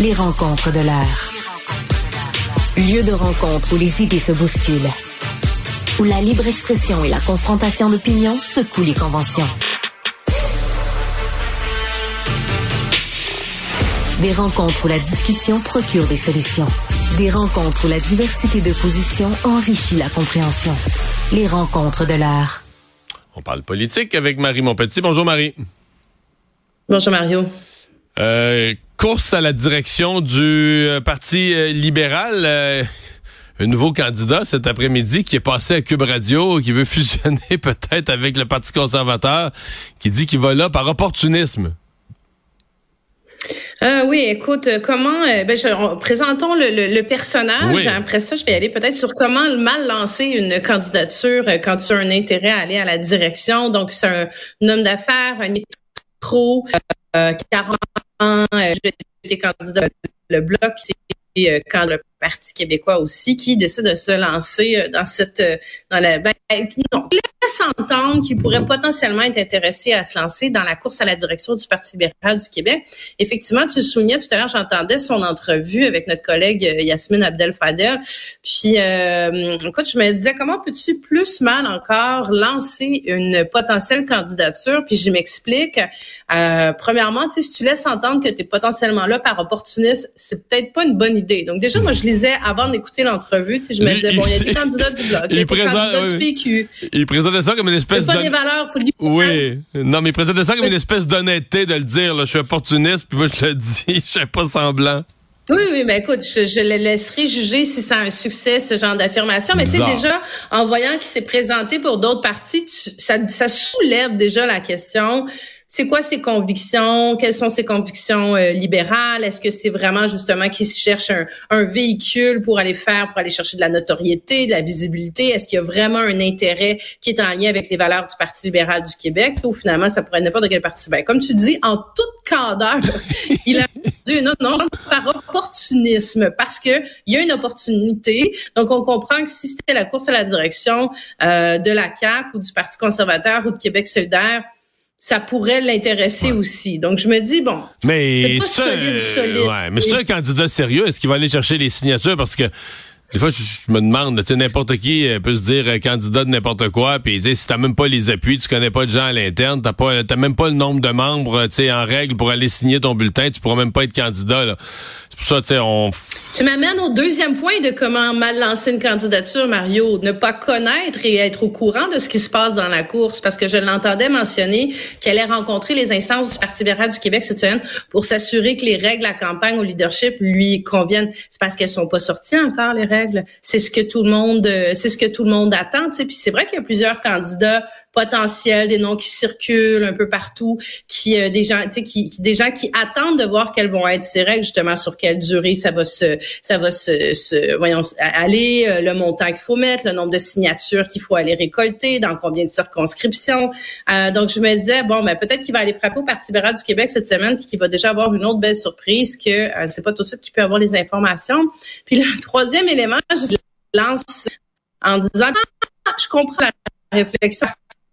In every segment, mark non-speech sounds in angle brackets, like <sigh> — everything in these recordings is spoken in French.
Les rencontres de l'heure. Lieu de rencontre où les idées se bousculent. Où la libre expression et la confrontation d'opinions secouent les conventions. Des rencontres où la discussion procure des solutions. Des rencontres où la diversité de positions enrichit la compréhension. Les rencontres de l'art. On parle politique avec Marie Montpetit. Bonjour Marie. Bonjour Mario. Euh, course à la direction du euh, Parti euh, libéral. un nouveau candidat cet après-midi qui est passé à Cube Radio, qui veut <laughs> fusionner peut-être avec le Parti conservateur, qui dit qu'il va là par opportunisme. Euh, oui, écoute, comment ben, présentons le, personnage. Après ça, je vais aller peut-être sur comment mal lancer une candidature quand tu as un intérêt à aller à la direction. Donc, c'est un, homme d'affaires, un trop, 40 ans, j'étais candidat le bloc et quand le Parti québécois aussi, qui décide de se lancer euh, dans cette, euh, dans la, ben, non, laisse entendre qu'il pourrait potentiellement être intéressé à se lancer dans la course à la direction du Parti libéral du Québec. Effectivement, tu soulignais tout à l'heure, j'entendais son entrevue avec notre collègue euh, Yasmine Abdel-Fader. Puis, euh, écoute, je me disais, comment peux-tu plus mal encore lancer une potentielle candidature? Puis, je m'explique. Euh, premièrement, si tu laisses entendre que tu es potentiellement là par opportuniste, c'est peut-être pas une bonne idée. Donc, déjà, moi, je avant d'écouter l'entrevue, tu sais, je me disais, bon, il y a des candidats du Bloc, il y a des candidats du PQ. Il présentait ça comme une espèce de... pas des valeurs pour Oui. Non, mais il présentait ça comme une espèce d'honnêteté de le dire, là, je suis opportuniste, puis moi, je le dis, <laughs> je fais pas semblant. Oui, oui, mais écoute, je, je le laisserai juger si c'est un succès, ce genre d'affirmation. Mais tu sais, déjà, en voyant qu'il s'est présenté pour d'autres partis, ça, ça soulève déjà la question c'est quoi ses convictions, quelles sont ses convictions euh, libérales, est-ce que c'est vraiment justement qu'il cherche un, un, véhicule pour aller faire, pour aller chercher de la notoriété, de la visibilité, est-ce qu'il y a vraiment un intérêt qui est en lien avec les valeurs du Parti libéral du Québec, ou finalement ça pourrait n'importe quel parti. Ben, comme tu dis, en toute candeur, <laughs> il a dit non, non, par opportunisme, parce que il y a une opportunité. Donc on comprend que si c'était la course à la direction euh, de la CAQ ou du Parti conservateur ou de Québec solidaire, ça pourrait l'intéresser aussi. Donc, je me dis, bon, c'est pas solide, solide. Ouais, mais c'est un candidat sérieux. Est-ce qu'il va aller chercher les signatures? Parce que des fois, je, me demande, tu sais, n'importe qui euh, peut se dire euh, candidat de n'importe quoi, puis si t'as même pas les appuis, tu connais pas de gens à l'interne, t'as pas, t'as même pas le nombre de membres, euh, tu sais, en règle pour aller signer ton bulletin, tu pourras même pas être candidat. Là. Ça, tu m'amènes au deuxième point de comment mal lancer une candidature, Mario. Ne pas connaître et être au courant de ce qui se passe dans la course, parce que je l'entendais mentionner qu'elle allait rencontrer les instances du Parti libéral du Québec cette semaine pour s'assurer que les règles à campagne au leadership lui conviennent. C'est parce qu'elles sont pas sorties encore les règles. C'est ce que tout le monde, c'est ce que tout le monde attend. Tu sais. Puis c'est vrai qu'il y a plusieurs candidats potentiels, des noms qui circulent un peu partout, qui euh, des gens, tu sais, qui, des gens qui attendent de voir quelles vont être ces règles, justement sur quelle durée ça va se, ça va se, se voyons, aller, euh, le montant qu'il faut mettre, le nombre de signatures qu'il faut aller récolter, dans combien de circonscriptions. Euh, donc je me disais bon, ben peut-être qu'il va aller frapper au Parti libéral du Québec cette semaine, puis qu'il va déjà avoir une autre belle surprise que euh, c'est pas tout de suite qu'il peut avoir les informations. Puis le <laughs> troisième élément, je lance en disant ah, je comprends la réflexion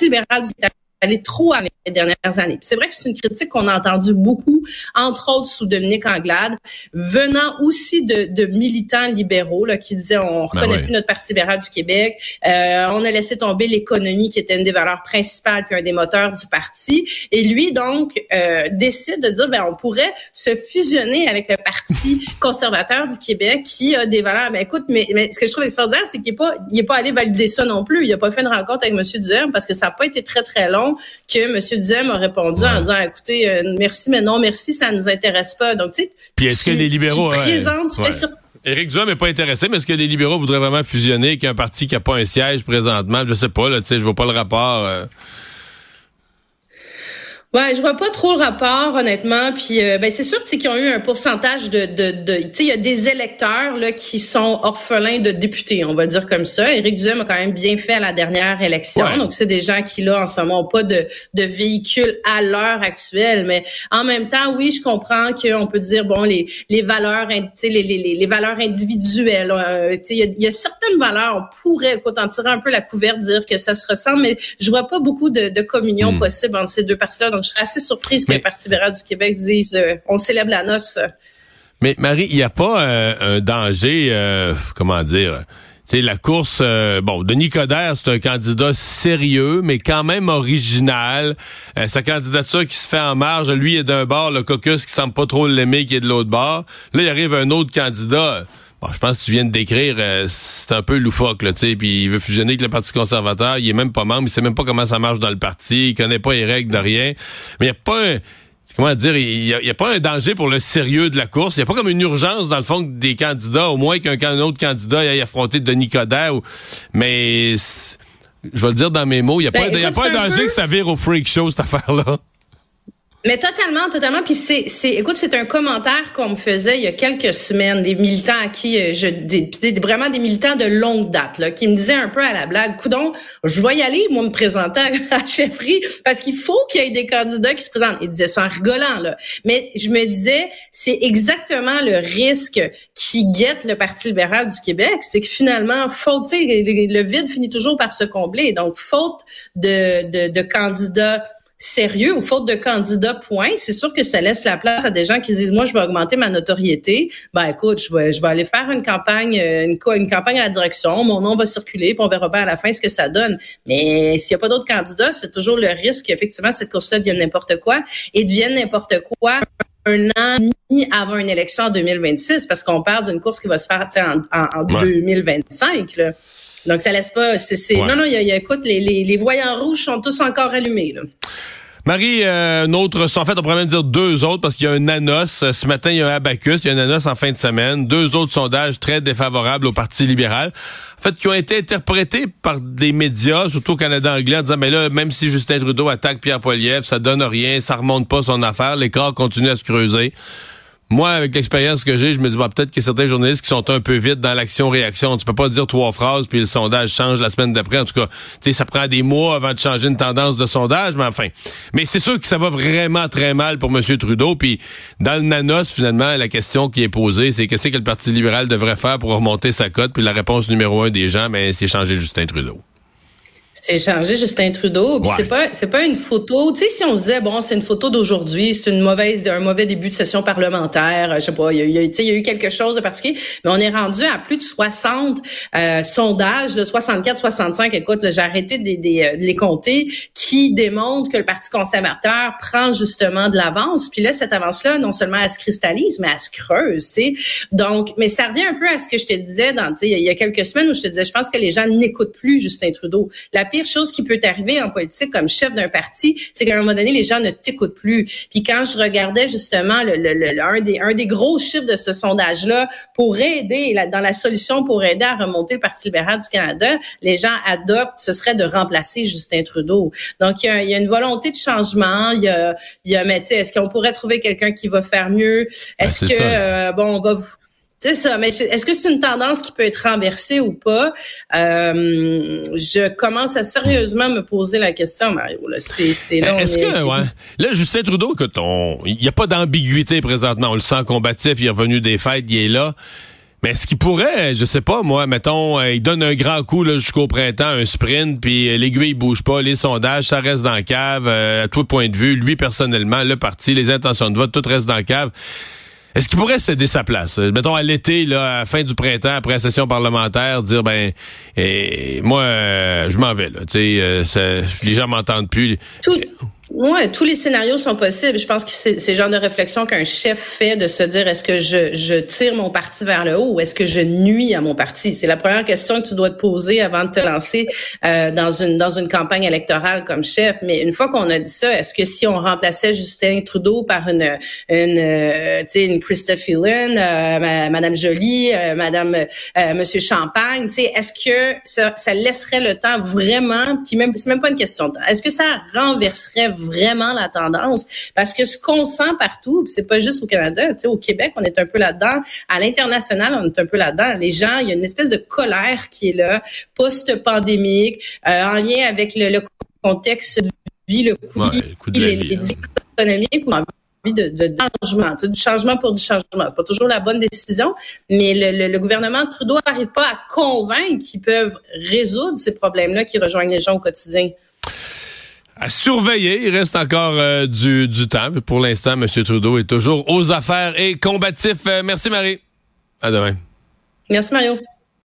libéral du aller trop avec les dernières années. C'est vrai que c'est une critique qu'on a entendue beaucoup, entre autres sous Dominique Anglade, venant aussi de, de militants libéraux là, qui disaient on ben reconnaît plus notre Parti libéral du Québec, euh, on a laissé tomber l'économie qui était une des valeurs principales puis un des moteurs du parti. Et lui donc euh, décide de dire ben on pourrait se fusionner avec le Parti <laughs> conservateur du Québec qui a des valeurs. Mais ben, écoute, mais, mais ce que je trouve extraordinaire, c'est qu'il n'est pas il est pas allé valider ça non plus. Il a pas fait une rencontre avec M. Duhem parce que ça n'a pas été très très long que M. Diem a répondu en disant, écoutez, euh, merci, mais non, merci, ça nous intéresse pas. Donc, tu sais, Puis est-ce que les libéraux... sur Éric Duhem n'est pas intéressé, mais est-ce que les libéraux voudraient vraiment fusionner avec un parti qui n'a pas un siège présentement? Je sais pas, là, tu sais, je vois pas le rapport. Euh. Ouais, je vois pas trop le rapport honnêtement. Puis euh, ben c'est sûr qu'ils ont eu un pourcentage de de, de tu sais il y a des électeurs là qui sont orphelins de députés, on va dire comme ça. Éric Duhem a quand même bien fait à la dernière élection. Donc c'est des gens qui là en ce moment ont pas de de véhicule à l'heure actuelle, mais en même temps oui, je comprends qu'on peut dire bon les les valeurs tu sais les, les, les valeurs individuelles, euh, tu sais il y a, y a, certaines valeurs, on pourrait écoute, en tirer un peu la couverte dire que ça se ressemble, mais je vois pas beaucoup de, de communion hmm. possible entre ces deux parties-là. Donc je serais assez surprise que le Parti libéral du Québec dise euh, on célèbre la noce. Mais Marie, il n'y a pas un danger, comment dire c'est la course, euh, bon, Denis Coderre, c'est un candidat sérieux, mais quand même original. Euh, sa candidature qui se fait en marge, lui est d'un bord, le caucus qui semble pas trop l'aimer, qui est de l'autre bord. Là, il arrive un autre candidat. Bon, je pense que tu viens de décrire, euh, c'est un peu loufoque, là, tu sais, puis il veut fusionner avec le Parti conservateur, il est même pas membre, il sait même pas comment ça marche dans le parti, il connaît pas les règles de rien. Mais il n'y a pas un comment dire, il n'y a, pas un danger pour le sérieux de la course. Il n'y a pas comme une urgence, dans le fond, des candidats, au moins qu'un autre candidat aille affronter Denis Coderre. mais je vais le dire dans mes mots, il n'y a, ben, pas, y a pas un danger que ça vire au freak show, cette affaire-là. Mais totalement, totalement. Puis c'est, c'est, écoute, c'est un commentaire qu'on me faisait il y a quelques semaines, des militants à qui euh, je, des, vraiment des militants de longue date, là, qui me disaient un peu à la blague, coudon, je vais y aller, moi, me présenter à la chefferie, parce qu'il faut qu'il y ait des candidats qui se présentent. Ils disaient ça en rigolant, là. Mais je me disais, c'est exactement le risque qui guette le Parti libéral du Québec, c'est que finalement, faute, sais, le vide finit toujours par se combler. Donc, faute de, de, de candidats sérieux ou faute de candidats, point. C'est sûr que ça laisse la place à des gens qui disent, moi, je vais augmenter ma notoriété. Ben, écoute, je vais, je vais aller faire une campagne, euh, une, une campagne à la direction. Mon nom va circuler, puis on verra bien à la fin ce que ça donne. Mais s'il n'y a pas d'autres candidats, c'est toujours le risque qu'effectivement cette course-là devienne n'importe quoi et devienne n'importe quoi un an ni avant une élection en 2026 parce qu'on parle d'une course qui va se faire en, en, en 2025. Là. Donc, ça laisse pas. C'est, Non, non, il y a, écoute, les, les, les, voyants rouges sont tous encore allumés. Là. Marie, euh, notre, en fait, on pourrait même dire deux autres parce qu'il y a un nanos. Euh, ce matin, il y a un abacus, il y a un nanos en fin de semaine. Deux autres sondages très défavorables au Parti libéral. En fait, qui ont été interprétés par des médias, surtout au Canada anglais, en disant, mais là, même si Justin Trudeau attaque Pierre Poilievre, ça donne rien, ça remonte pas son affaire, l'écart continue à se creuser. Moi, avec l'expérience que j'ai, je me dis bah, peut-être qu'il y certains journalistes qui sont un peu vite dans l'action-réaction. Tu peux pas dire trois phrases puis le sondage change la semaine d'après. En tout cas, tu sais, ça prend des mois avant de changer une tendance de sondage, mais enfin. Mais c'est sûr que ça va vraiment très mal pour M. Trudeau. Puis dans le nanos, finalement, la question qui est posée, c'est qu'est-ce que le Parti libéral devrait faire pour remonter sa cote. Puis la réponse numéro un des gens, mais ben, c'est changer Justin Trudeau. C'est chargé Justin Trudeau. Puis c'est pas c'est pas une photo. Tu sais, si on disait bon, c'est une photo d'aujourd'hui, c'est une mauvaise un mauvais début de session parlementaire. Je sais pas, il y a, il y a eu quelque chose de particulier. Mais on est rendu à plus de 60 euh, sondages, de 64, 65. Écoute, j'ai arrêté de, de, de, les compter, qui démontrent que le Parti conservateur prend justement de l'avance. Puis là, cette avance-là, non seulement elle se cristallise, mais elle se creuse. Tu sais. Donc, mais ça revient un peu à ce que je te disais dans, tu sais, il y a quelques semaines où je te disais, je pense que les gens n'écoutent plus Justin Trudeau. La pire chose qui peut arriver en politique comme chef d'un parti, c'est qu'à un moment donné, les gens ne t'écoutent plus. Puis quand je regardais justement le, le, un, des, un des gros chiffres de ce sondage-là pour aider, dans la solution pour aider à remonter le Parti libéral du Canada, les gens adoptent, ce serait de remplacer Justin Trudeau. Donc, il y a, il y a une volonté de changement. Il y a, il y a mais est-ce qu'on pourrait trouver quelqu'un qui va faire mieux? Ben, est-ce que, euh, bon, on va c'est ça, mais est-ce que c'est une tendance qui peut être renversée ou pas? Euh, je commence à sérieusement me poser la question, Mario. C'est, c'est là, Est-ce que, ouais. Là, Justin Trudeau, écoute, il n'y a pas d'ambiguïté présentement. On le sent combatif, il est revenu des fêtes, il est là. Mais ce qui pourrait, je sais pas, moi, mettons, euh, il donne un grand coup jusqu'au printemps, un sprint, puis euh, l'aiguille bouge pas, les sondages, ça reste dans la cave, à tout point de vue, lui personnellement, le parti, les intentions de vote, tout reste dans la cave. Est-ce qu'il pourrait céder sa place? Euh, mettons à l'été, là, à la fin du printemps, après la session parlementaire, dire ben et, moi euh, je m'en vais là. Tu sais, euh, les gens m'entendent plus. Ouais, tous les scénarios sont possibles. Je pense que c'est, le genre de réflexion qu'un chef fait de se dire est-ce que je, je tire mon parti vers le haut ou est-ce que je nuis à mon parti? C'est la première question que tu dois te poser avant de te lancer euh, dans une dans une campagne électorale comme chef. Mais une fois qu'on a dit ça, est-ce que si on remplaçait Justin Trudeau par une une euh, tu sais une Christophe Phelan, euh, Madame Jolie, euh, Madame euh, Monsieur Champagne, tu sais, est-ce que ça, ça laisserait le temps vraiment? Puis même c'est même pas une question de temps. Est-ce que ça renverserait vraiment la tendance parce que ce qu'on sent partout, c'est pas juste au Canada, tu sais, au Québec, on est un peu là-dedans, à l'international, on est un peu là-dedans. Les gens, il y a une espèce de colère qui est là, post-pandémique, euh, en lien avec le, contexte de vie, le coût, de les, les hein. économiques de, de, changement, tu sais, du changement pour du changement. C'est pas toujours la bonne décision, mais le, le gouvernement Trudeau n'arrive pas à convaincre qu'ils peuvent résoudre ces problèmes-là qui rejoignent les gens au quotidien. À surveiller. Il reste encore euh, du, temps. Pour l'instant, M. Trudeau est toujours aux affaires et combatif. Euh, merci, Marie. À demain. Merci, Mario.